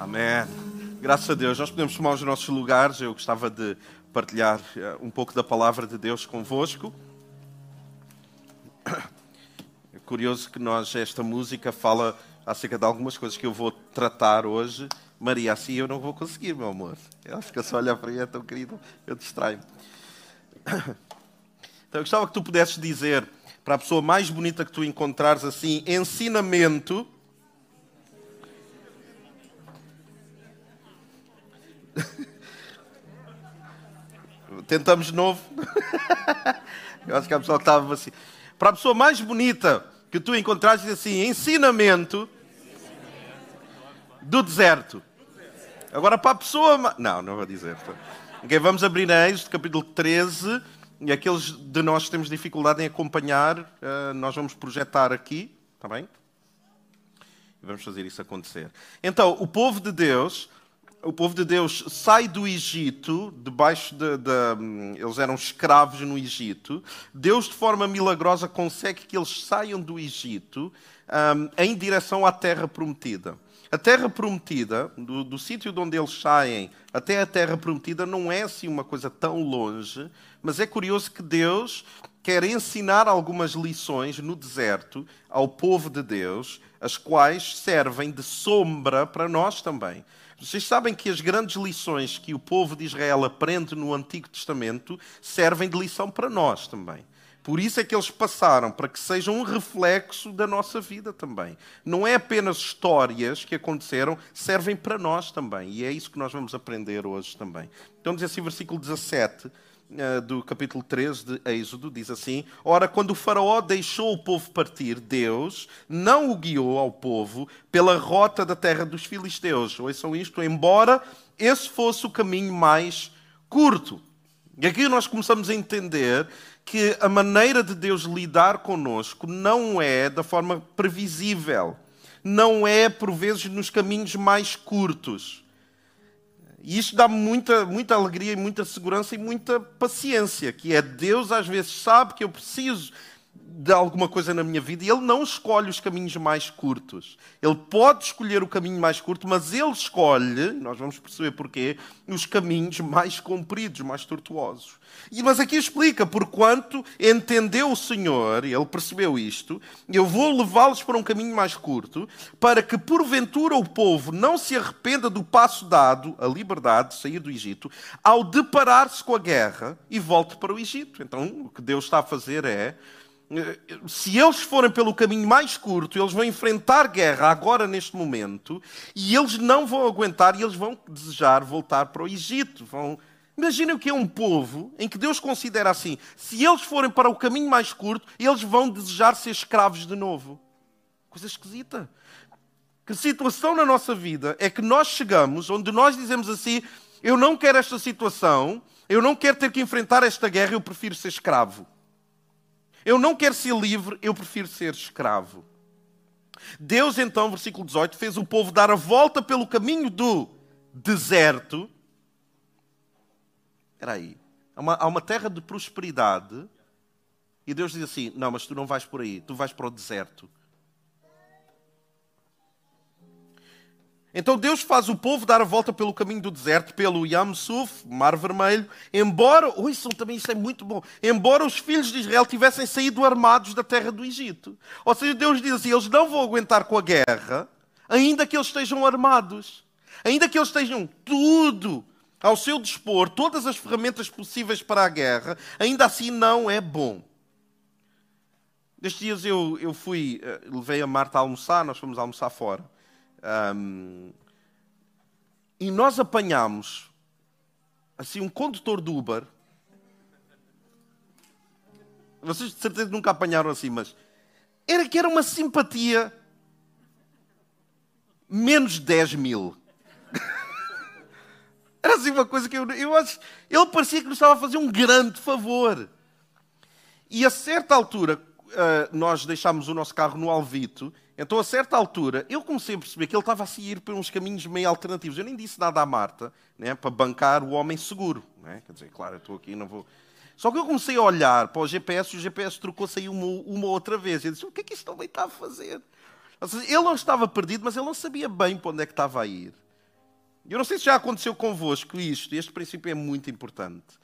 Amém. Graças a Deus. Nós podemos tomar os nossos lugares. Eu gostava de partilhar eh, um pouco da palavra de Deus convosco. É curioso que nós, esta música fala acerca de algumas coisas que eu vou tratar hoje. Maria, assim eu não vou conseguir, meu amor. Ela fica só a olhar para mim, é tão querido, eu distraio-me. Então eu gostava que tu pudesses dizer para a pessoa mais bonita que tu encontrares assim, ensinamento. Tentamos de novo. Eu acho que a pessoa que estava assim. Para a pessoa mais bonita que tu encontrares, diz assim: ensinamento do deserto. Agora, para a pessoa. Não, não vou dizer. Okay, vamos abrir na Êxodo, capítulo 13. E aqueles de nós que temos dificuldade em acompanhar, uh, nós vamos projetar aqui, está bem? Vamos fazer isso acontecer. Então, o povo de Deus, o povo de Deus sai do Egito, debaixo de, de, eles eram escravos no Egito. Deus, de forma milagrosa, consegue que eles saiam do Egito um, em direção à terra prometida. A terra prometida, do, do sítio de onde eles saem até a terra prometida, não é assim uma coisa tão longe, mas é curioso que Deus quer ensinar algumas lições no deserto ao povo de Deus, as quais servem de sombra para nós também. Vocês sabem que as grandes lições que o povo de Israel aprende no Antigo Testamento servem de lição para nós também. Por isso é que eles passaram, para que sejam um reflexo da nossa vida também. Não é apenas histórias que aconteceram, servem para nós também. E é isso que nós vamos aprender hoje também. Então diz assim, versículo 17 eh, do capítulo 13 de Êxodo, diz assim: Ora, quando o Faraó deixou o povo partir, Deus não o guiou ao povo pela rota da terra dos filisteus. Ouçam isto, embora esse fosse o caminho mais curto. E aqui nós começamos a entender que a maneira de Deus lidar conosco não é da forma previsível, não é por vezes nos caminhos mais curtos. E isto dá muita, muita alegria e muita segurança e muita paciência, que é Deus às vezes sabe que eu preciso de alguma coisa na minha vida e ele não escolhe os caminhos mais curtos. Ele pode escolher o caminho mais curto, mas ele escolhe, nós vamos perceber porquê, os caminhos mais compridos, mais tortuosos. E, mas aqui explica, porquanto entendeu o Senhor, ele percebeu isto, eu vou levá-los para um caminho mais curto, para que porventura o povo não se arrependa do passo dado, a liberdade de sair do Egito, ao deparar-se com a guerra e volte para o Egito. Então, o que Deus está a fazer é se eles forem pelo caminho mais curto, eles vão enfrentar guerra agora, neste momento, e eles não vão aguentar e eles vão desejar voltar para o Egito. Vão... Imaginem o que é um povo em que Deus considera assim: se eles forem para o caminho mais curto, eles vão desejar ser escravos de novo. Coisa esquisita. Que situação na nossa vida é que nós chegamos onde nós dizemos assim: eu não quero esta situação, eu não quero ter que enfrentar esta guerra, eu prefiro ser escravo. Eu não quero ser livre, eu prefiro ser escravo. Deus, então, versículo 18, fez o povo dar a volta pelo caminho do deserto. Espera aí. Há uma, há uma terra de prosperidade. E Deus diz assim: Não, mas tu não vais por aí, tu vais para o deserto. Então Deus faz o povo dar a volta pelo caminho do deserto, pelo Yam Suf, Mar Vermelho, embora, ouçam também isto é muito bom, embora os filhos de Israel tivessem saído armados da terra do Egito. Ou seja, Deus diz assim, eles não vão aguentar com a guerra, ainda que eles estejam armados, ainda que eles estejam tudo ao seu dispor, todas as ferramentas possíveis para a guerra, ainda assim não é bom. Nestes dias eu, eu fui, eh, levei a Marta a almoçar, nós fomos almoçar fora. Um, e nós apanhamos assim um condutor do Uber. Vocês de certeza nunca apanharam assim, mas era que era uma simpatia menos 10 mil. era assim uma coisa que eu, eu acho. Ele parecia que nos estava a fazer um grande favor. E a certa altura, uh, nós deixámos o nosso carro no Alvito então, a certa altura, eu comecei a perceber que ele estava a seguir por uns caminhos meio alternativos. Eu nem disse nada à Marta, né, para bancar o homem seguro. Né? Quer dizer, claro, eu estou aqui, não vou. Só que eu comecei a olhar para o GPS e o GPS trocou-se aí uma, uma outra vez. Eu disse: o que é que este homem está a fazer? Seja, ele não estava perdido, mas ele não sabia bem para onde é que estava a ir. Eu não sei se já aconteceu convosco isto, este princípio é muito importante.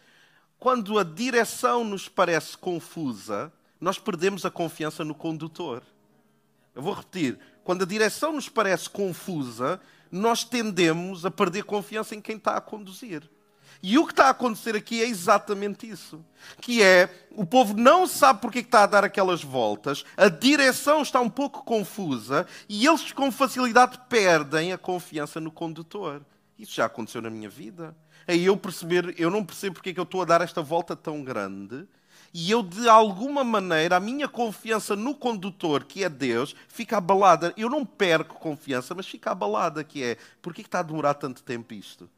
Quando a direção nos parece confusa, nós perdemos a confiança no condutor. Eu vou repetir. Quando a direção nos parece confusa, nós tendemos a perder confiança em quem está a conduzir. E o que está a acontecer aqui é exatamente isso. Que é, o povo não sabe porque está a dar aquelas voltas, a direção está um pouco confusa e eles com facilidade perdem a confiança no condutor. Isso já aconteceu na minha vida. Aí eu perceber, eu não percebo porque é que eu estou a dar esta volta tão grande e eu, de alguma maneira, a minha confiança no condutor, que é Deus, fica abalada. Eu não perco confiança, mas fica abalada, que é, porquê que está a demorar tanto tempo isto?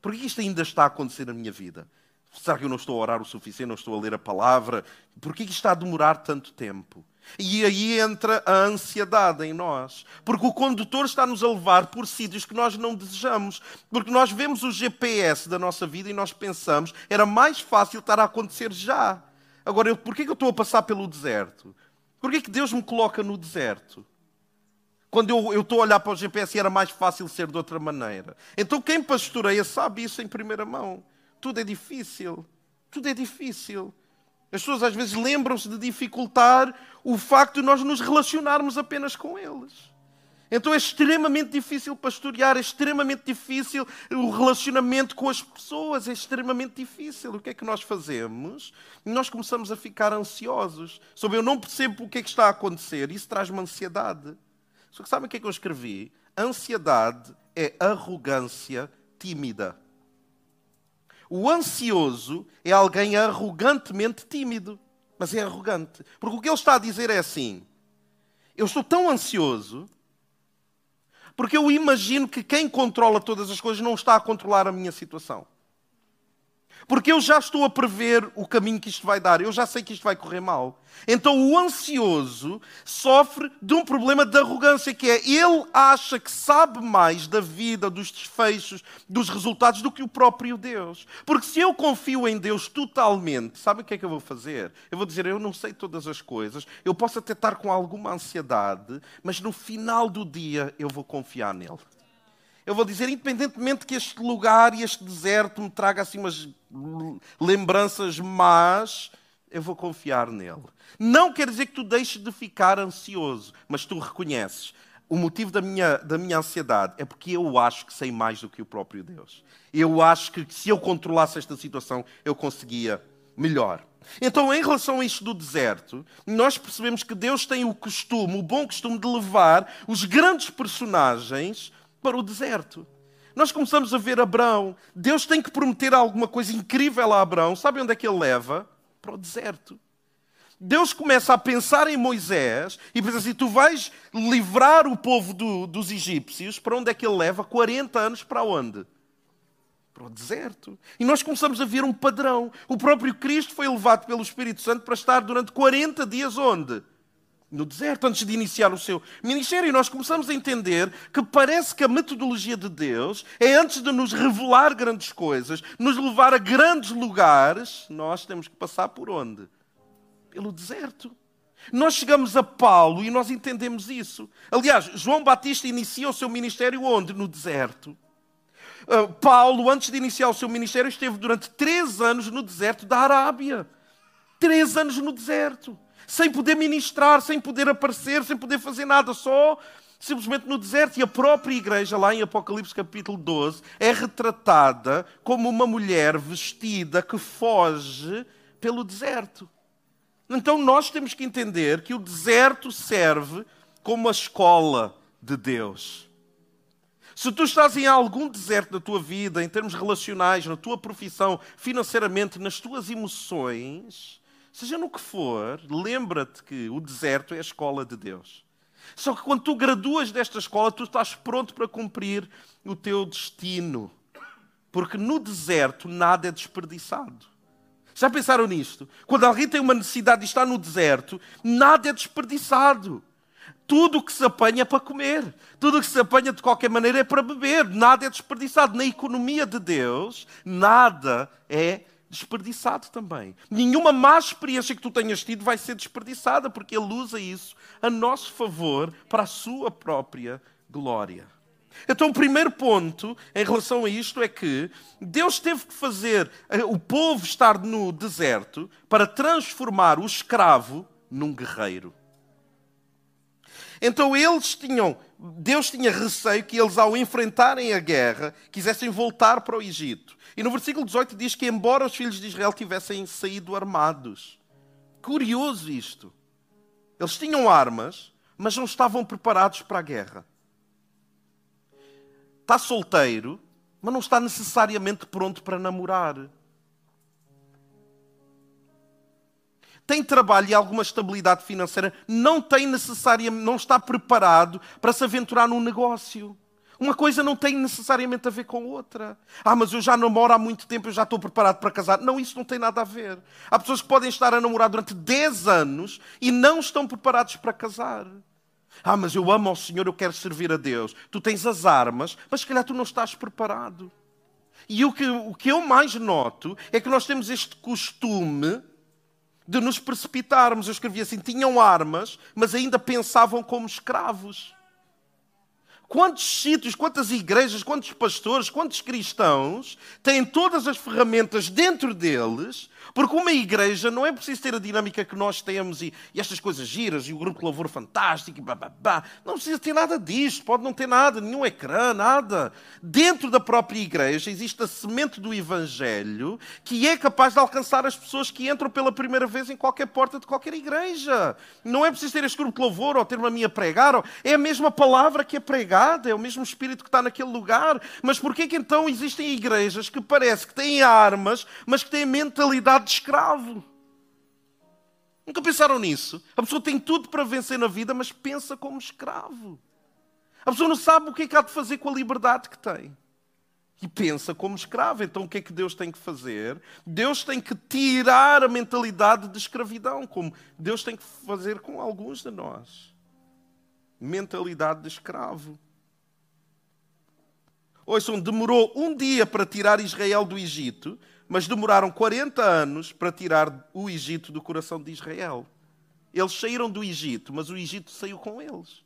Porquê que isto ainda está a acontecer na minha vida? Será que eu não estou a orar o suficiente, não estou a ler a palavra? Porquê que isto está a demorar tanto tempo? E aí entra a ansiedade em nós. Porque o condutor está-nos a levar por sítios que nós não desejamos. Porque nós vemos o GPS da nossa vida e nós pensamos era mais fácil estar a acontecer já. Agora, eu, porquê que eu estou a passar pelo deserto? Porquê que Deus me coloca no deserto? Quando eu, eu estou a olhar para o GPS era mais fácil ser de outra maneira. Então quem pastoreia sabe isso em primeira mão. Tudo é difícil. Tudo é difícil. As pessoas às vezes lembram-se de dificultar o facto de nós nos relacionarmos apenas com eles. Então é extremamente difícil pastorear, é extremamente difícil o relacionamento com as pessoas, é extremamente difícil. O que é que nós fazemos? Nós começamos a ficar ansiosos. Sobre eu não percebo o que é que está a acontecer, isso traz-me ansiedade. Só que sabem o que é que eu escrevi? Ansiedade é arrogância tímida. O ansioso é alguém arrogantemente tímido, mas é arrogante. Porque o que ele está a dizer é assim: eu estou tão ansioso porque eu imagino que quem controla todas as coisas não está a controlar a minha situação. Porque eu já estou a prever o caminho que isto vai dar, eu já sei que isto vai correr mal. Então o ansioso sofre de um problema de arrogância, que é ele acha que sabe mais da vida, dos desfechos, dos resultados do que o próprio Deus. Porque se eu confio em Deus totalmente, sabe o que é que eu vou fazer? Eu vou dizer, eu não sei todas as coisas, eu posso até estar com alguma ansiedade, mas no final do dia eu vou confiar nele eu vou dizer, independentemente que este lugar e este deserto me traga assim umas lembranças más, eu vou confiar nele. Não quer dizer que tu deixes de ficar ansioso, mas tu reconheces. O motivo da minha, da minha ansiedade é porque eu acho que sei mais do que o próprio Deus. Eu acho que se eu controlasse esta situação, eu conseguia melhor. Então, em relação a isto do deserto, nós percebemos que Deus tem o costume, o bom costume de levar os grandes personagens para o deserto. Nós começamos a ver Abraão. Deus tem que prometer alguma coisa incrível a Abraão. Sabe onde é que ele leva? Para o deserto. Deus começa a pensar em Moisés e pensa assim: tu vais livrar o povo do, dos egípcios. Para onde é que ele leva? 40 anos para onde? Para o deserto. E nós começamos a ver um padrão. O próprio Cristo foi levado pelo Espírito Santo para estar durante 40 dias onde? No deserto, antes de iniciar o seu ministério. Nós começamos a entender que parece que a metodologia de Deus é antes de nos revelar grandes coisas, nos levar a grandes lugares, nós temos que passar por onde? Pelo deserto. Nós chegamos a Paulo e nós entendemos isso. Aliás, João Batista inicia o seu ministério onde? No deserto. Uh, Paulo, antes de iniciar o seu ministério, esteve durante três anos no deserto da Arábia. Três anos no deserto sem poder ministrar, sem poder aparecer, sem poder fazer nada, só simplesmente no deserto. E a própria igreja, lá em Apocalipse capítulo 12, é retratada como uma mulher vestida que foge pelo deserto. Então nós temos que entender que o deserto serve como a escola de Deus. Se tu estás em algum deserto da tua vida, em termos relacionais, na tua profissão, financeiramente, nas tuas emoções, Seja no que for, lembra-te que o deserto é a escola de Deus. Só que quando tu graduas desta escola, tu estás pronto para cumprir o teu destino. Porque no deserto nada é desperdiçado. Já pensaram nisto? Quando alguém tem uma necessidade e está no deserto, nada é desperdiçado. Tudo o que se apanha é para comer. Tudo o que se apanha de qualquer maneira é para beber. Nada é desperdiçado. Na economia de Deus, nada é desperdiçado também. Nenhuma má experiência que tu tenhas tido vai ser desperdiçada, porque Ele usa isso a nosso favor para a sua própria glória. Então, o primeiro ponto em relação a isto é que Deus teve que fazer eh, o povo estar no deserto para transformar o escravo num guerreiro. Então eles tinham, Deus tinha receio que eles, ao enfrentarem a guerra, quisessem voltar para o Egito. E no versículo 18 diz que, embora os filhos de Israel tivessem saído armados. Curioso isto. Eles tinham armas, mas não estavam preparados para a guerra está solteiro, mas não está necessariamente pronto para namorar. Tem trabalho e alguma estabilidade financeira, não tem necessariamente, não está preparado para se aventurar num negócio. Uma coisa não tem necessariamente a ver com outra. Ah, mas eu já namoro há muito tempo, eu já estou preparado para casar. Não, isso não tem nada a ver. Há pessoas que podem estar a namorar durante 10 anos e não estão preparados para casar. Ah, mas eu amo ao Senhor, eu quero servir a Deus. Tu tens as armas, mas se calhar tu não estás preparado. E o que, o que eu mais noto é que nós temos este costume de nos precipitarmos. Eu escrevi assim: tinham armas, mas ainda pensavam como escravos. Quantos sítios, quantas igrejas, quantos pastores, quantos cristãos têm todas as ferramentas dentro deles, porque uma igreja não é preciso ter a dinâmica que nós temos e, e estas coisas giras e o grupo de louvor fantástico e bababá. Não precisa ter nada disto, pode não ter nada, nenhum ecrã, nada. Dentro da própria igreja existe a semente do Evangelho que é capaz de alcançar as pessoas que entram pela primeira vez em qualquer porta de qualquer igreja. Não é preciso ter este grupo de louvor ou ter uma minha pregar, é a mesma palavra que é pregada, é o mesmo Espírito que está naquele lugar. Mas porquê que então existem igrejas que parece que têm armas, mas que têm mentalidade de escravo. Nunca pensaram nisso? A pessoa tem tudo para vencer na vida, mas pensa como escravo. A pessoa não sabe o que é que há de fazer com a liberdade que tem. E pensa como escravo. Então o que é que Deus tem que fazer? Deus tem que tirar a mentalidade de escravidão, como Deus tem que fazer com alguns de nós. Mentalidade de escravo. Ouçam, demorou um dia para tirar Israel do Egito, mas demoraram 40 anos para tirar o Egito do coração de Israel. Eles saíram do Egito, mas o Egito saiu com eles.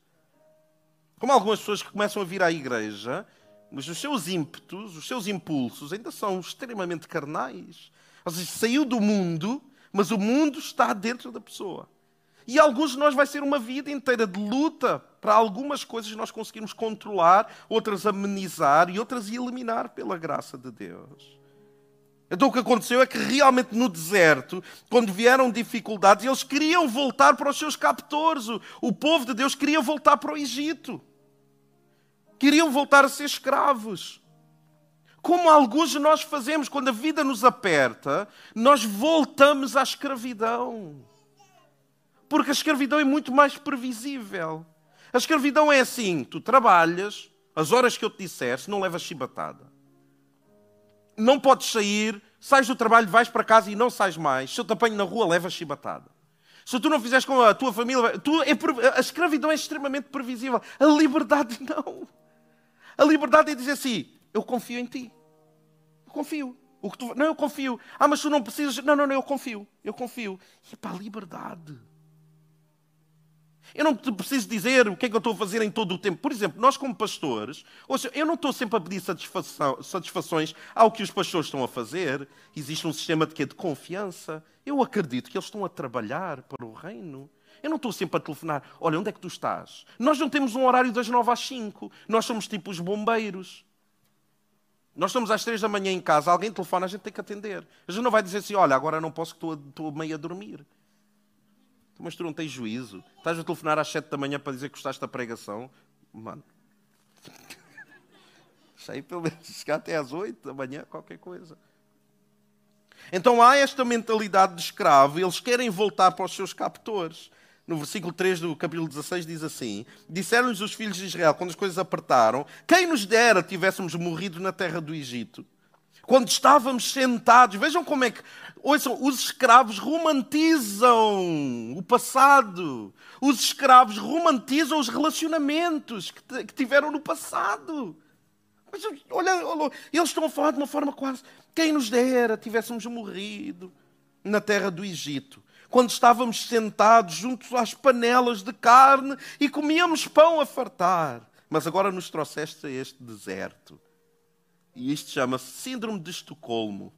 Como algumas pessoas que começam a vir à igreja, mas os seus ímpetos, os seus impulsos ainda são extremamente carnais. Ou seja, saiu do mundo, mas o mundo está dentro da pessoa. E alguns de nós vai ser uma vida inteira de luta para algumas coisas nós conseguirmos controlar, outras amenizar e outras eliminar pela graça de Deus. Então o que aconteceu é que realmente no deserto, quando vieram dificuldades, eles queriam voltar para os seus captores. O, povo de Deus queria voltar para o Egito. Queriam voltar a ser escravos. Como alguns de nós fazemos quando a vida nos aperta, nós voltamos à escravidão. Porque a escravidão é muito mais previsível. A escravidão é assim: tu trabalhas, as horas que eu te disser, se não levas chibatada não podes sair, sais do trabalho, vais para casa e não sais mais. Se eu te apanho na rua, levas chibatada. Se tu não fizeres com a tua família, tu, é, a escravidão é extremamente previsível. A liberdade não. A liberdade é dizer assim: eu confio em ti. Eu confio. O que tu, não, eu confio. Ah, mas tu não precisas. Não, não, não, eu confio. Eu confio. E é para a liberdade. Eu não te preciso dizer o que é que eu estou a fazer em todo o tempo. Por exemplo, nós como pastores, seja, eu não estou sempre a pedir satisfações ao que os pastores estão a fazer. Existe um sistema de, quê? de confiança. Eu acredito que eles estão a trabalhar para o reino. Eu não estou sempre a telefonar. Olha, onde é que tu estás? Nós não temos um horário das nove às cinco. Nós somos tipo os bombeiros. Nós estamos às três da manhã em casa, alguém telefona, a gente tem que atender. A gente não vai dizer assim, olha, agora não posso que estou, estou meio a dormir. Mas tu não tens juízo. Estás a telefonar às sete da manhã para dizer que gostaste da pregação. Mano. Sei pelo menos chegar até às oito da manhã, qualquer coisa. Então há esta mentalidade de escravo, eles querem voltar para os seus captores. No versículo 3 do capítulo 16 diz assim: Disseram-lhes os filhos de Israel, quando as coisas apertaram, quem nos dera tivéssemos morrido na terra do Egito quando estávamos sentados, vejam como é que. Ouçam, os escravos romantizam o passado. Os escravos romantizam os relacionamentos que, que tiveram no passado. Mas, olha, olha, eles estão a falar de uma forma quase. Quem nos dera tivéssemos morrido na terra do Egito, quando estávamos sentados juntos às panelas de carne e comíamos pão a fartar. mas agora nos trouxeste a este deserto. E isto chama-se Síndrome de Estocolmo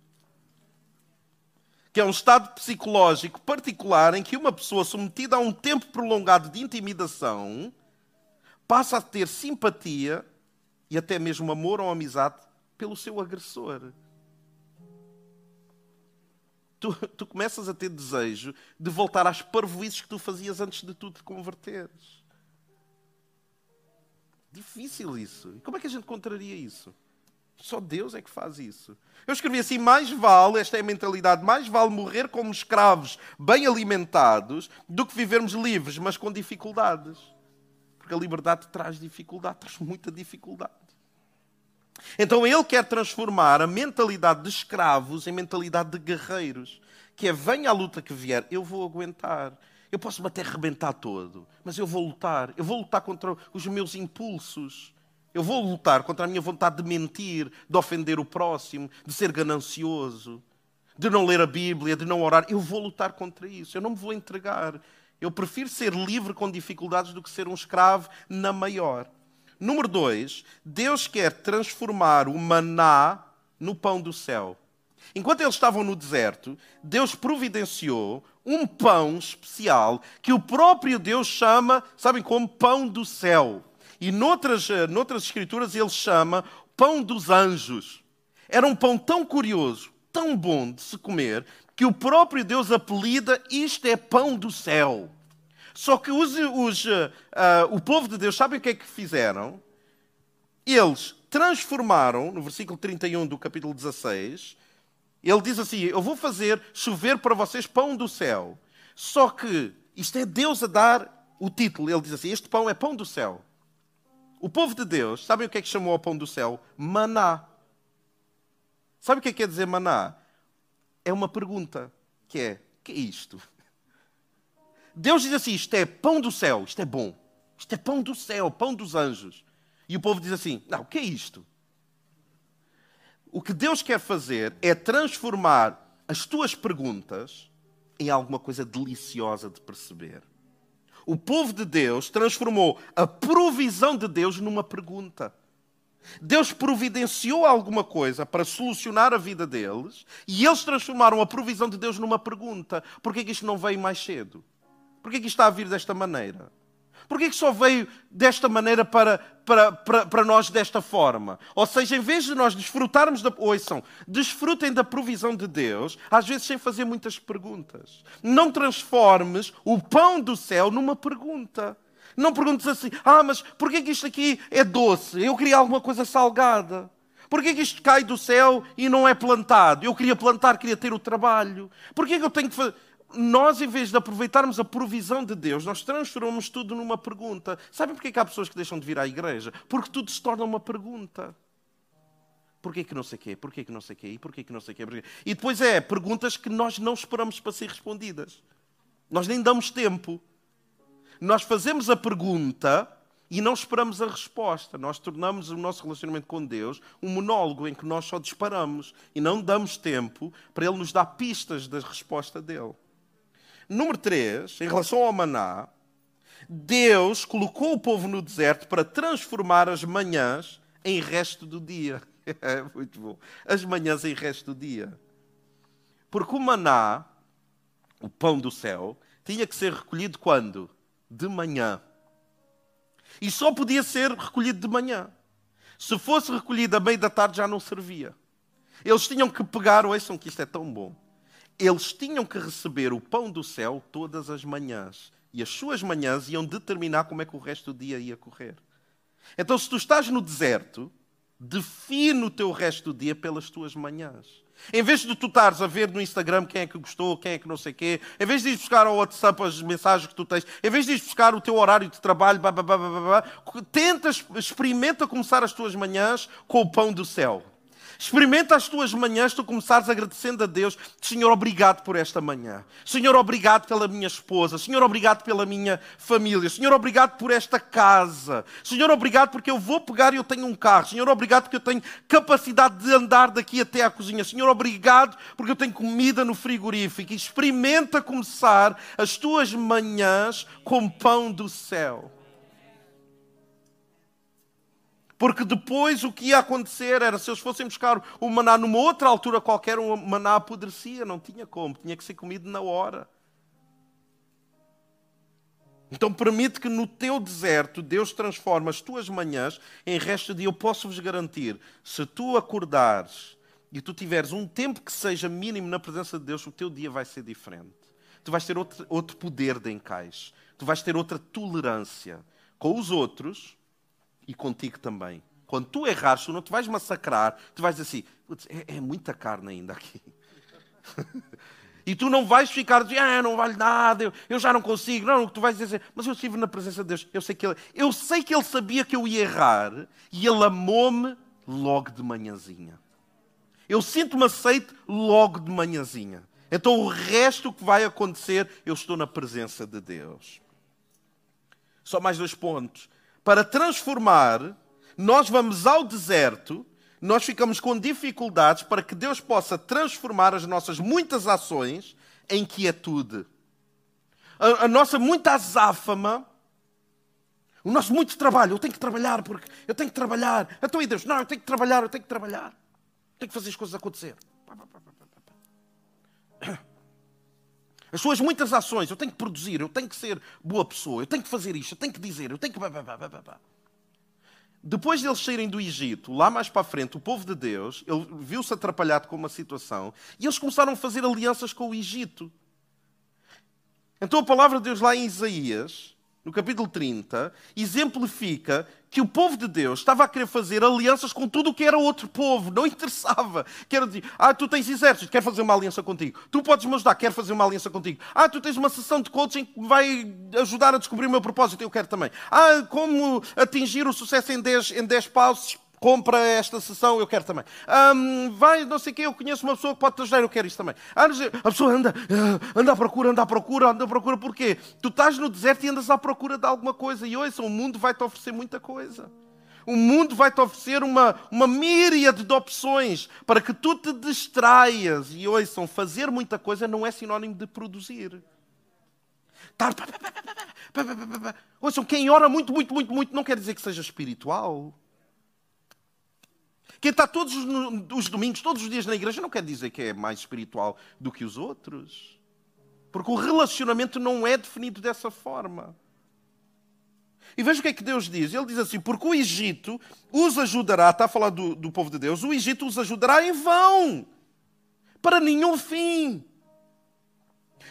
que é um estado psicológico particular em que uma pessoa submetida a um tempo prolongado de intimidação passa a ter simpatia e até mesmo amor ou amizade pelo seu agressor. Tu, tu começas a ter desejo de voltar às parvoices que tu fazias antes de tu te converteres. Difícil isso. E como é que a gente contraria isso? Só Deus é que faz isso. Eu escrevi assim: mais vale, esta é a mentalidade, mais vale morrer como escravos bem alimentados do que vivermos livres, mas com dificuldades. Porque a liberdade traz dificuldade, traz muita dificuldade. Então ele quer transformar a mentalidade de escravos em mentalidade de guerreiros. Que é, venha a luta que vier, eu vou aguentar. Eu posso me até rebentar todo, mas eu vou lutar. Eu vou lutar contra os meus impulsos. Eu vou lutar contra a minha vontade de mentir, de ofender o próximo, de ser ganancioso, de não ler a Bíblia, de não orar. Eu vou lutar contra isso. Eu não me vou entregar. Eu prefiro ser livre com dificuldades do que ser um escravo na maior. Número dois, Deus quer transformar o maná no pão do céu. Enquanto eles estavam no deserto, Deus providenciou um pão especial que o próprio Deus chama, sabem como? Pão do céu. E noutras, eh, noutras escrituras ele chama pão dos anjos. Era um pão tão curioso, tão bom de se comer, que o próprio Deus apelida isto é pão do céu. Só que os, os, uh, o povo de Deus, sabem o que é que fizeram? Eles transformaram, no versículo 31 do capítulo 16, ele diz assim: Eu vou fazer chover para vocês pão do céu. Só que isto é Deus a dar o título. Ele diz assim: Este pão é pão do céu. O povo de Deus, sabem o que é que chamou ao pão do céu? Maná. Sabe o que é que quer dizer maná? É uma pergunta, que é, que é isto? Deus diz assim, isto é pão do céu, isto é bom. Isto é pão do céu, pão dos anjos. E o povo diz assim, não, o que é isto? O que Deus quer fazer é transformar as tuas perguntas em alguma coisa deliciosa de perceber o povo de Deus transformou a provisão de Deus numa pergunta. Deus providenciou alguma coisa para solucionar a vida deles e eles transformaram a provisão de Deus numa pergunta: por que, é isto não veio mais cedo? Por que, é que isto está a vir desta maneira? Porquê que só veio desta maneira para, para, para, para nós desta forma? Ou seja, em vez de nós desfrutarmos da. Ouçam, desfrutem da provisão de Deus, às vezes sem fazer muitas perguntas. Não transformes o pão do céu numa pergunta. Não perguntes assim, ah, mas porquê que isto aqui é doce? Eu queria alguma coisa salgada. Porquê que isto cai do céu e não é plantado? Eu queria plantar, queria ter o trabalho. Porquê que eu tenho que fazer nós, em vez de aproveitarmos a provisão de Deus, nós transformamos tudo numa pergunta. Sabem porquê que há pessoas que deixam de vir à igreja? Porque tudo se torna uma pergunta. Porquê que não sei quê? Porquê que não sei quê? E porquê que não sei quê? Porquê? E depois é perguntas que nós não esperamos para ser respondidas. Nós nem damos tempo. Nós fazemos a pergunta e não esperamos a resposta. Nós tornamos o nosso relacionamento com Deus um monólogo em que nós só disparamos e não damos tempo para Ele nos dar pistas da resposta dele. Número 3, em relação ao maná, Deus colocou o povo no deserto para transformar as manhãs em resto do dia. É muito bom. As manhãs em resto do dia. Porque o maná, o pão do céu, tinha que ser recolhido quando? De manhã. E só podia ser recolhido de manhã. Se fosse recolhido à meia da tarde já não servia. Eles tinham que pegar, ouçam que isto é tão bom eles tinham que receber o pão do céu todas as manhãs. E as suas manhãs iam determinar como é que o resto do dia ia correr. Então, se tu estás no deserto, define o teu resto do dia pelas tuas manhãs. Em vez de tu estares a ver no Instagram quem é que gostou, quem é que não sei quê, em vez de ir buscar ao WhatsApp as mensagens que tu tens, em vez de ir buscar o teu horário de trabalho, blá, blá, blá, blá, blá, tenta, experimenta começar as tuas manhãs com o pão do céu. Experimenta as tuas manhãs, tu começares agradecendo a Deus. Senhor, obrigado por esta manhã. Senhor, obrigado pela minha esposa. Senhor, obrigado pela minha família. Senhor, obrigado por esta casa. Senhor, obrigado porque eu vou pegar e eu tenho um carro. Senhor, obrigado porque eu tenho capacidade de andar daqui até à cozinha. Senhor, obrigado porque eu tenho comida no frigorífico. Experimenta começar as tuas manhãs com pão do céu. Porque depois o que ia acontecer era, se eles fossem buscar o maná numa outra altura qualquer, o maná apodrecia, não tinha como, tinha que ser comido na hora. Então permite que no teu deserto Deus transforme as tuas manhãs em resto de eu posso-vos garantir, se tu acordares e tu tiveres um tempo que seja mínimo na presença de Deus, o teu dia vai ser diferente. Tu vais ter outro, outro poder de encaixe. Tu vais ter outra tolerância com os outros e contigo também. Quando tu errares, tu não te vais massacrar, tu vais assim: é, é muita carne ainda aqui. E tu não vais ficar dizendo, ah, não vale nada, eu, eu já não consigo. Não, tu vais dizer, mas eu estive na presença de Deus. Eu sei que ele, eu sei que ele sabia que eu ia errar e ele amou-me logo de manhãzinha. Eu sinto-me aceito logo de manhãzinha. Então o resto que vai acontecer, eu estou na presença de Deus. Só mais dois pontos. Para transformar, nós vamos ao deserto nós ficamos com dificuldades para que Deus possa transformar as nossas muitas ações em quietude. A, a nossa muita azáfama, o nosso muito trabalho, eu tenho que trabalhar porque eu tenho que trabalhar. Então, e Deus, não, eu tenho que trabalhar, eu tenho que trabalhar. Tenho que fazer as coisas acontecer. As suas muitas ações, eu tenho que produzir, eu tenho que ser boa pessoa, eu tenho que fazer isto, eu tenho que dizer, eu tenho que. Depois de eles saírem do Egito, lá mais para a frente, o povo de Deus, viu-se atrapalhado com uma situação e eles começaram a fazer alianças com o Egito. Então a palavra de Deus lá em Isaías, no capítulo 30, exemplifica que o povo de Deus estava a querer fazer alianças com tudo o que era outro povo, não interessava. Quero dizer, ah, tu tens exército, quero fazer uma aliança contigo. Tu podes me ajudar, quero fazer uma aliança contigo. Ah, tu tens uma sessão de coaching que vai ajudar a descobrir o meu propósito, eu quero também. Ah, como atingir o sucesso em 10, em 10 passos, compra esta sessão, eu quero também. Um, vai, não sei quê, eu conheço uma pessoa que pode ajudar, eu quero isto também. Ah, a pessoa anda, ah, anda à procura, anda à procura, anda à procura, porquê? Tu estás no deserto e andas à procura de alguma coisa, e ouça, o mundo vai-te oferecer muita coisa. O mundo vai-te oferecer uma, uma míriade de opções para que tu te distraias. E ouçam, fazer muita coisa não é sinónimo de produzir. Ouçam, quem ora muito, muito, muito, muito, não quer dizer que seja espiritual. Quem está todos os domingos, todos os dias na igreja, não quer dizer que é mais espiritual do que os outros. Porque o relacionamento não é definido dessa forma. E veja o que é que Deus diz. Ele diz assim: porque o Egito os ajudará, está a falar do, do povo de Deus, o Egito os ajudará em vão, para nenhum fim.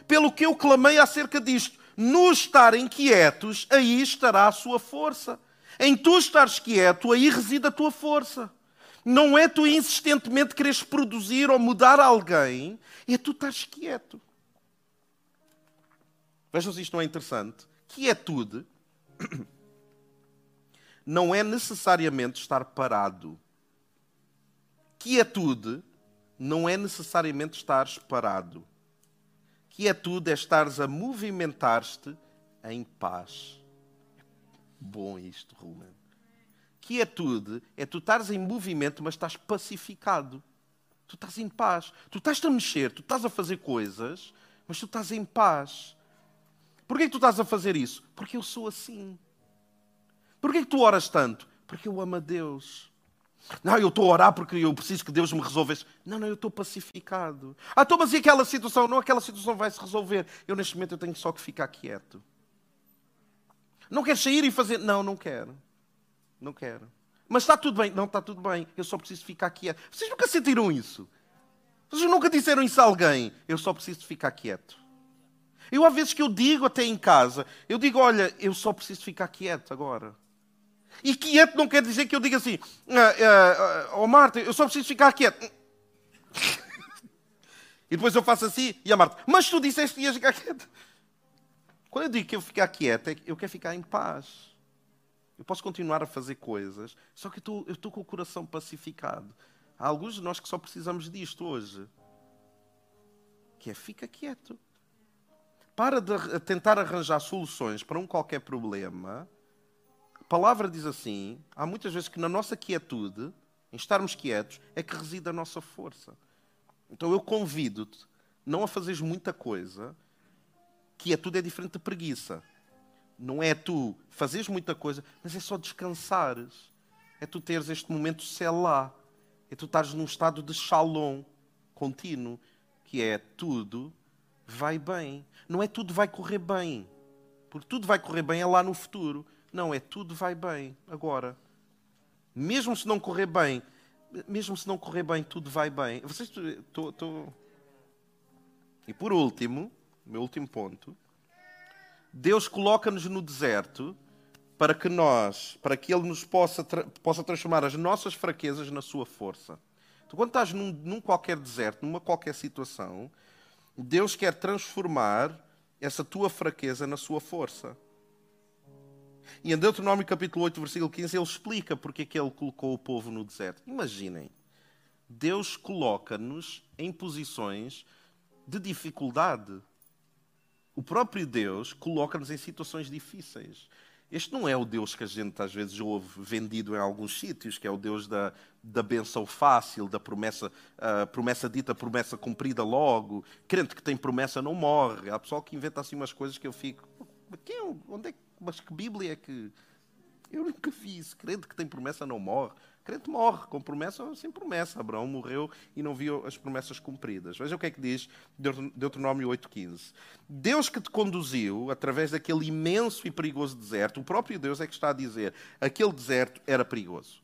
Pelo que eu clamei acerca disto, no estarem quietos, aí estará a sua força. Em tu estares quieto, aí reside a tua força. Não é tu insistentemente quereres produzir ou mudar alguém, é tu estás quieto. Vejam se isto não é interessante. Quietude não é necessariamente estar parado. Quietude não é necessariamente estar parado. Quietude é estares a movimentar-te em paz. Bom isto, Ruben. Quietude é tu estares em movimento, mas estás pacificado. Tu estás em paz. Tu estás a mexer, tu estás a fazer coisas, mas tu estás em paz. Porquê que tu estás a fazer isso? Porque eu sou assim. Porquê que tu oras tanto? Porque eu amo a Deus. Não, eu estou a orar porque eu preciso que Deus me resolva isso. Não, não, eu estou pacificado. Ah, então, mas e aquela situação? Não, aquela situação vai se resolver. Eu, neste momento, eu tenho só que ficar quieto. Não queres sair e fazer? Não, não quero. Não quero. Mas está tudo bem. Não, está tudo bem. Eu só preciso ficar quieto. Vocês nunca sentiram isso? Vocês nunca disseram isso a alguém? Eu só preciso ficar quieto. Eu, há vezes que eu digo até em casa, eu digo, olha, eu só preciso ficar quieto agora. E quieto não quer dizer que eu diga assim, ah, ah, oh Marta, eu só preciso ficar quieto. e depois eu faço assim, e a Marta, mas tu disseste que ias ficar quieto. Quando eu digo que eu ficar quieto, é eu quero ficar em paz. Eu posso continuar a fazer coisas, só que eu estou com o coração pacificado. Há alguns de nós que só precisamos disto hoje. Que é fica quieto. Para de tentar arranjar soluções para um qualquer problema. A palavra diz assim: há muitas vezes que na nossa quietude, em estarmos quietos, é que reside a nossa força. Então eu convido-te não a fazeres muita coisa. Quietude é diferente de preguiça não é tu fazeres muita coisa, mas é só descansares. é tu teres este momento lá. É tu estares num estado de shalom contínuo, que é tudo vai bem. Não é tudo vai correr bem. Porque tudo vai correr bem é lá no futuro. Não, é tudo vai bem agora. Mesmo se não correr bem, mesmo se não correr bem, tudo vai bem. Vocês, tô, tô... E por último, meu último ponto, Deus coloca-nos no deserto para que nós, para que Ele nos possa, possa transformar as nossas fraquezas na sua força. Tu, quando estás num, num qualquer deserto, numa qualquer situação, Deus quer transformar essa tua fraqueza na sua força. E em Deuteronômio capítulo 8, versículo 15, ele explica porque é que ele colocou o povo no deserto. Imaginem, Deus coloca-nos em posições de dificuldade. O próprio Deus coloca-nos em situações difíceis. Este não é o Deus que a gente às vezes ouve vendido em alguns sítios, que é o Deus da, da benção fácil, da promessa, uh, promessa dita, promessa cumprida logo. Crente que tem promessa não morre. Há pessoal que inventa assim umas coisas que eu fico. Quem, é onde é, mas que Bíblia é que. Eu nunca vi isso. Crente que tem promessa não morre. Crente morre com promessa ou sem promessa. Abraão morreu e não viu as promessas cumpridas. Veja o que é que diz Deuteronômio 8,15. Deus que te conduziu através daquele imenso e perigoso deserto, o próprio Deus é que está a dizer aquele deserto era perigoso.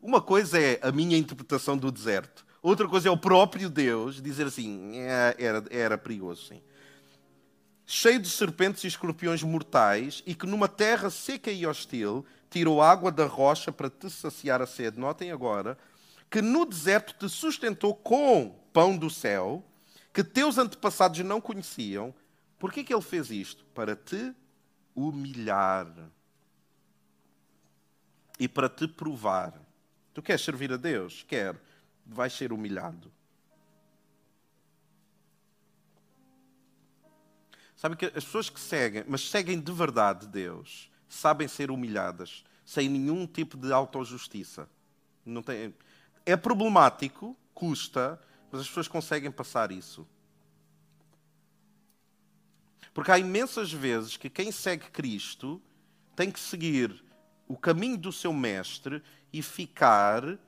Uma coisa é a minha interpretação do deserto. Outra coisa é o próprio Deus dizer assim, é, era, era perigoso, sim. Cheio de serpentes e escorpiões mortais, e que numa terra seca e hostil tirou água da rocha para te saciar a sede. Notem agora que no deserto te sustentou com pão do céu, que teus antepassados não conheciam. Por que, ele fez isto? Para te humilhar e para te provar. Tu queres servir a Deus? Quer. Vais ser humilhado. Sabe que as pessoas que seguem, mas seguem de verdade Deus, sabem ser humilhadas, sem nenhum tipo de autojustiça. Não tem... É problemático, custa, mas as pessoas conseguem passar isso. Porque há imensas vezes que quem segue Cristo tem que seguir o caminho do seu mestre e ficar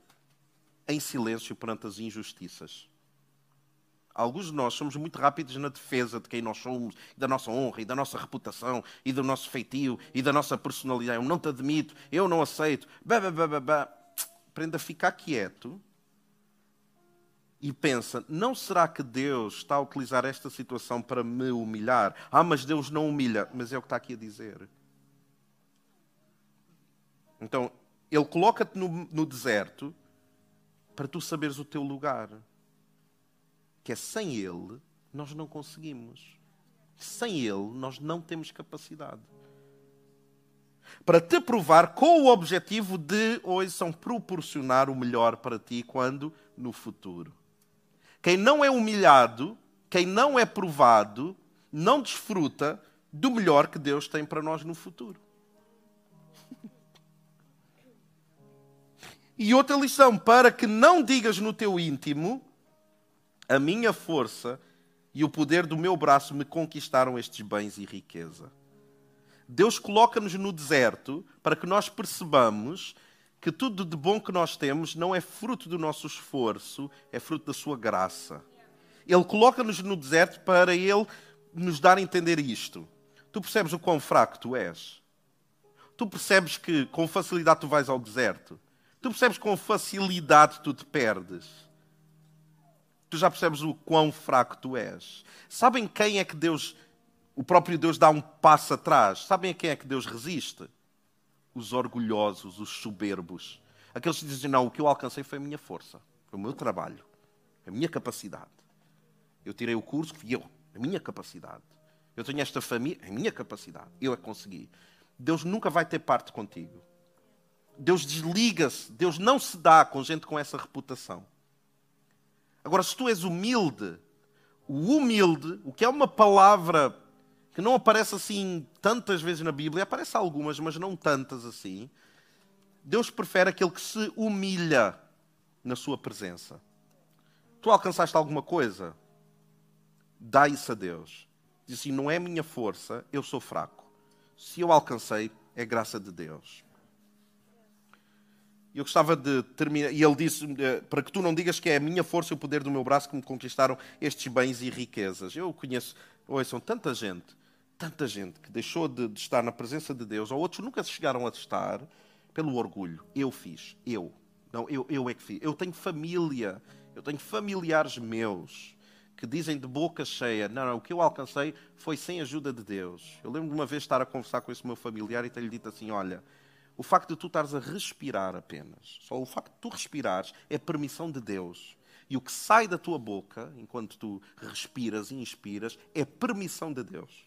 em silêncio perante as injustiças. Alguns de nós somos muito rápidos na defesa de quem nós somos, da nossa honra e da nossa reputação e do nosso feitio e da nossa personalidade. Eu não te admito, eu não aceito. Bah, bah, bah. Aprenda a ficar quieto e pensa: não será que Deus está a utilizar esta situação para me humilhar? Ah, mas Deus não humilha. Mas é o que está aqui a dizer. Então, Ele coloca-te no, no deserto para tu saberes o teu lugar que é sem Ele nós não conseguimos. Sem Ele nós não temos capacidade. Para te provar com o objetivo de, hoje, são proporcionar o melhor para ti quando? No futuro. Quem não é humilhado, quem não é provado, não desfruta do melhor que Deus tem para nós no futuro. E outra lição, para que não digas no teu íntimo, a minha força e o poder do meu braço me conquistaram estes bens e riqueza. Deus coloca-nos no deserto para que nós percebamos que tudo de bom que nós temos não é fruto do nosso esforço, é fruto da sua graça. Ele coloca-nos no deserto para ele nos dar a entender isto. Tu percebes o quão fraco tu és? Tu percebes que com facilidade tu vais ao deserto? Tu percebes com facilidade tu te perdes? Tu já percebes o quão fraco tu és. Sabem quem é que Deus, o próprio Deus, dá um passo atrás? Sabem a quem é que Deus resiste? Os orgulhosos, os soberbos. Aqueles que dizem: Não, o que eu alcancei foi a minha força, foi o meu trabalho, a minha capacidade. Eu tirei o curso, fui eu, a minha capacidade. Eu tenho esta família, a minha capacidade. Eu a consegui. Deus nunca vai ter parte contigo. Deus desliga-se. Deus não se dá com gente com essa reputação. Agora, se tu és humilde, o humilde, o que é uma palavra que não aparece assim tantas vezes na Bíblia, aparece algumas, mas não tantas assim. Deus prefere aquele que se humilha na sua presença. Tu alcançaste alguma coisa? Dá isso a Deus. Diz assim: não é minha força, eu sou fraco. Se eu alcancei, é graça de Deus. Eu gostava de terminar. E ele disse: eh, Para que tu não digas que é a minha força e o poder do meu braço que me conquistaram estes bens e riquezas. Eu conheço, são tanta gente, tanta gente que deixou de, de estar na presença de Deus, ou outros nunca chegaram a estar, pelo orgulho. Eu fiz, eu. Não, eu, eu é que fiz. Eu tenho família, eu tenho familiares meus que dizem de boca cheia: Não, não, o que eu alcancei foi sem ajuda de Deus. Eu lembro de uma vez estar a conversar com esse meu familiar e ter-lhe dito assim: Olha o facto de tu estares a respirar apenas, só o facto de tu respirares é permissão de Deus. E o que sai da tua boca, enquanto tu respiras e inspiras, é permissão de Deus.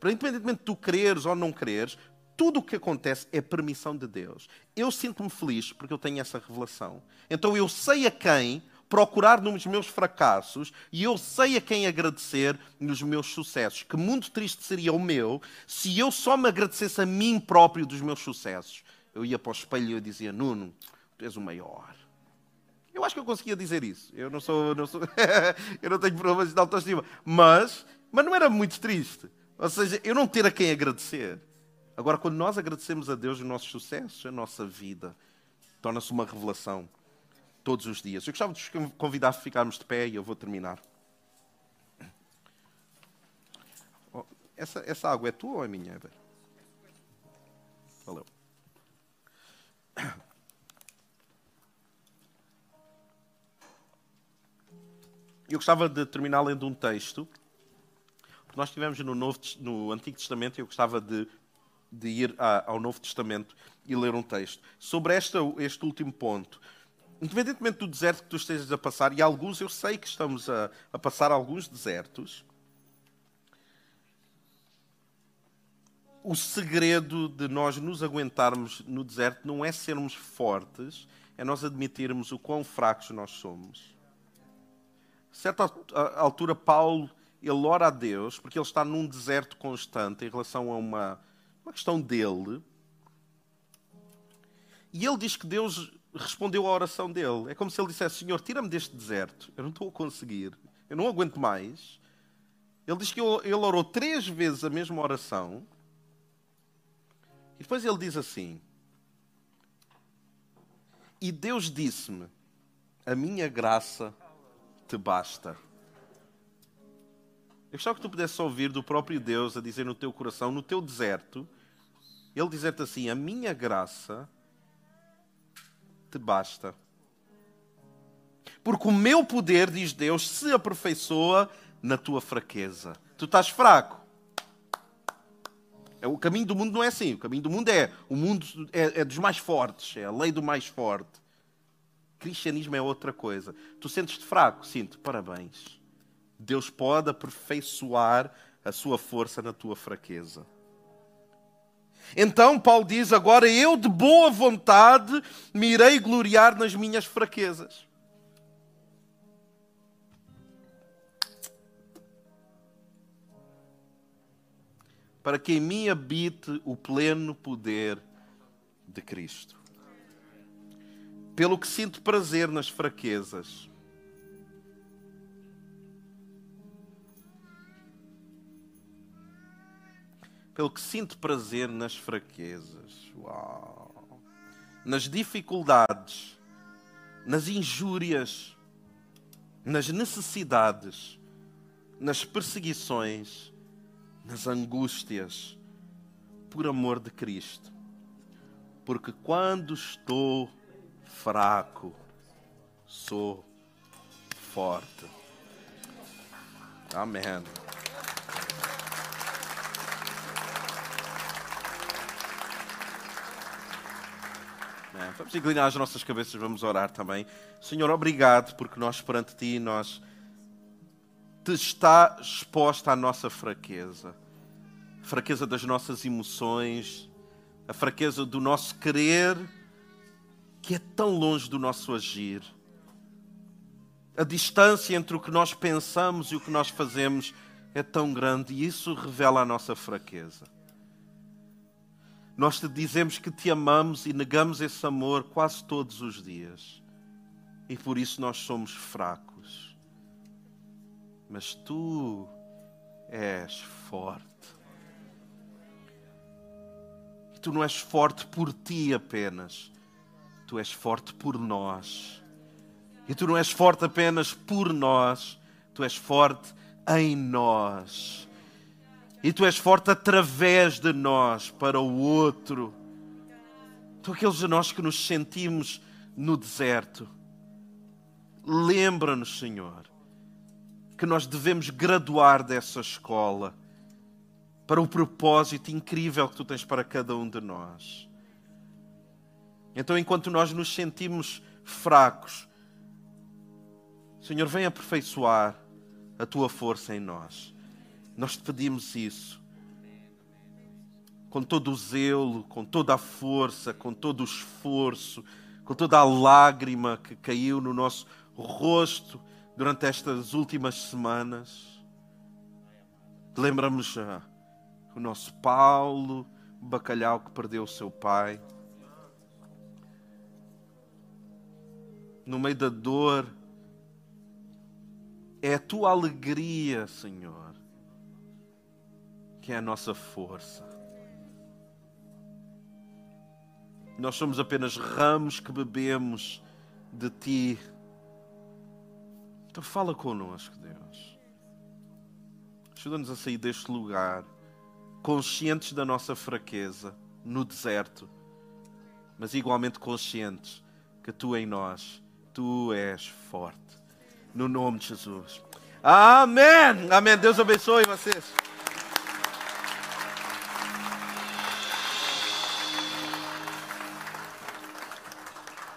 Para independentemente de tu quereres ou não quereres, tudo o que acontece é permissão de Deus. Eu sinto-me feliz porque eu tenho essa revelação. Então eu sei a quem procurar nos meus fracassos e eu sei a quem agradecer nos meus sucessos. Que mundo triste seria o meu se eu só me agradecesse a mim próprio dos meus sucessos. Eu ia para o espelho e eu dizia: Nuno, tu és o maior. Eu acho que eu conseguia dizer isso. Eu não sou, não sou eu não tenho problemas de autoestima, mas, mas não era muito triste. Ou seja, eu não ter a quem agradecer. Agora, quando nós agradecemos a Deus os nossos sucessos, a nossa vida torna-se uma revelação todos os dias. Eu gostava de vos convidar a ficarmos de pé e eu vou terminar. Oh, essa, essa água é tua ou é minha? Valeu. Eu gostava de terminar lendo um texto, nós estivemos no, Novo, no Antigo Testamento eu gostava de, de ir ao Novo Testamento e ler um texto. Sobre esta, este último ponto, independentemente do deserto que tu estejas a passar, e alguns eu sei que estamos a, a passar alguns desertos, o segredo de nós nos aguentarmos no deserto não é sermos fortes, é nós admitirmos o quão fracos nós somos. A certa altura, Paulo ele ora a Deus porque ele está num deserto constante em relação a uma, uma questão dele. E ele diz que Deus respondeu à oração dele. É como se ele dissesse: Senhor, tira-me deste deserto. Eu não estou a conseguir. Eu não aguento mais. Ele diz que ele orou três vezes a mesma oração. E depois ele diz assim: E Deus disse-me: A minha graça te basta. Eu gostava que tu pudesses ouvir do próprio Deus a dizer no teu coração, no teu deserto, Ele dizer-te assim: A minha graça te basta. Porque o meu poder, diz Deus, se aperfeiçoa na tua fraqueza. Tu estás fraco. É, o caminho do mundo não é assim. O caminho do mundo é o mundo é, é dos mais fortes, é a lei do mais forte. Cristianismo é outra coisa. Tu sentes-te fraco? Sinto. Parabéns. Deus pode aperfeiçoar a sua força na tua fraqueza. Então Paulo diz: Agora eu de boa vontade me irei gloriar nas minhas fraquezas. Para que em mim habite o pleno poder de Cristo. Pelo que sinto prazer nas fraquezas pelo que sinto prazer nas fraquezas, Uau. nas dificuldades, nas injúrias, nas necessidades, nas perseguições, nas angústias, por amor de Cristo. Porque quando estou fraco, sou forte. Amém. Vamos inclinar as nossas cabeças, vamos orar também. Senhor, obrigado porque nós perante Ti, nós te está exposta a nossa fraqueza. A fraqueza das nossas emoções, a fraqueza do nosso querer, que é tão longe do nosso agir. A distância entre o que nós pensamos e o que nós fazemos é tão grande e isso revela a nossa fraqueza. Nós te dizemos que te amamos e negamos esse amor quase todos os dias. E por isso nós somos fracos. Mas tu és forte. E tu não és forte por ti apenas. Tu és forte por nós. E tu não és forte apenas por nós, tu és forte em nós. E tu és forte através de nós para o outro. Então, aqueles de nós que nos sentimos no deserto, lembra-nos, Senhor, que nós devemos graduar dessa escola para o propósito incrível que tu tens para cada um de nós. Então, enquanto nós nos sentimos fracos, Senhor, vem aperfeiçoar a tua força em nós. Nós te pedimos isso. Com todo o zelo, com toda a força, com todo o esforço, com toda a lágrima que caiu no nosso rosto durante estas últimas semanas. Lembramos uh, o nosso Paulo, bacalhau que perdeu o seu pai. No meio da dor, é a tua alegria, Senhor, que é a nossa força. Nós somos apenas ramos que bebemos de ti. Então fala connosco, Deus. Ajuda-nos a sair deste lugar conscientes da nossa fraqueza no deserto, mas igualmente conscientes que tu em nós, tu és forte. No nome de Jesus. Amém. Amém. Deus abençoe vocês.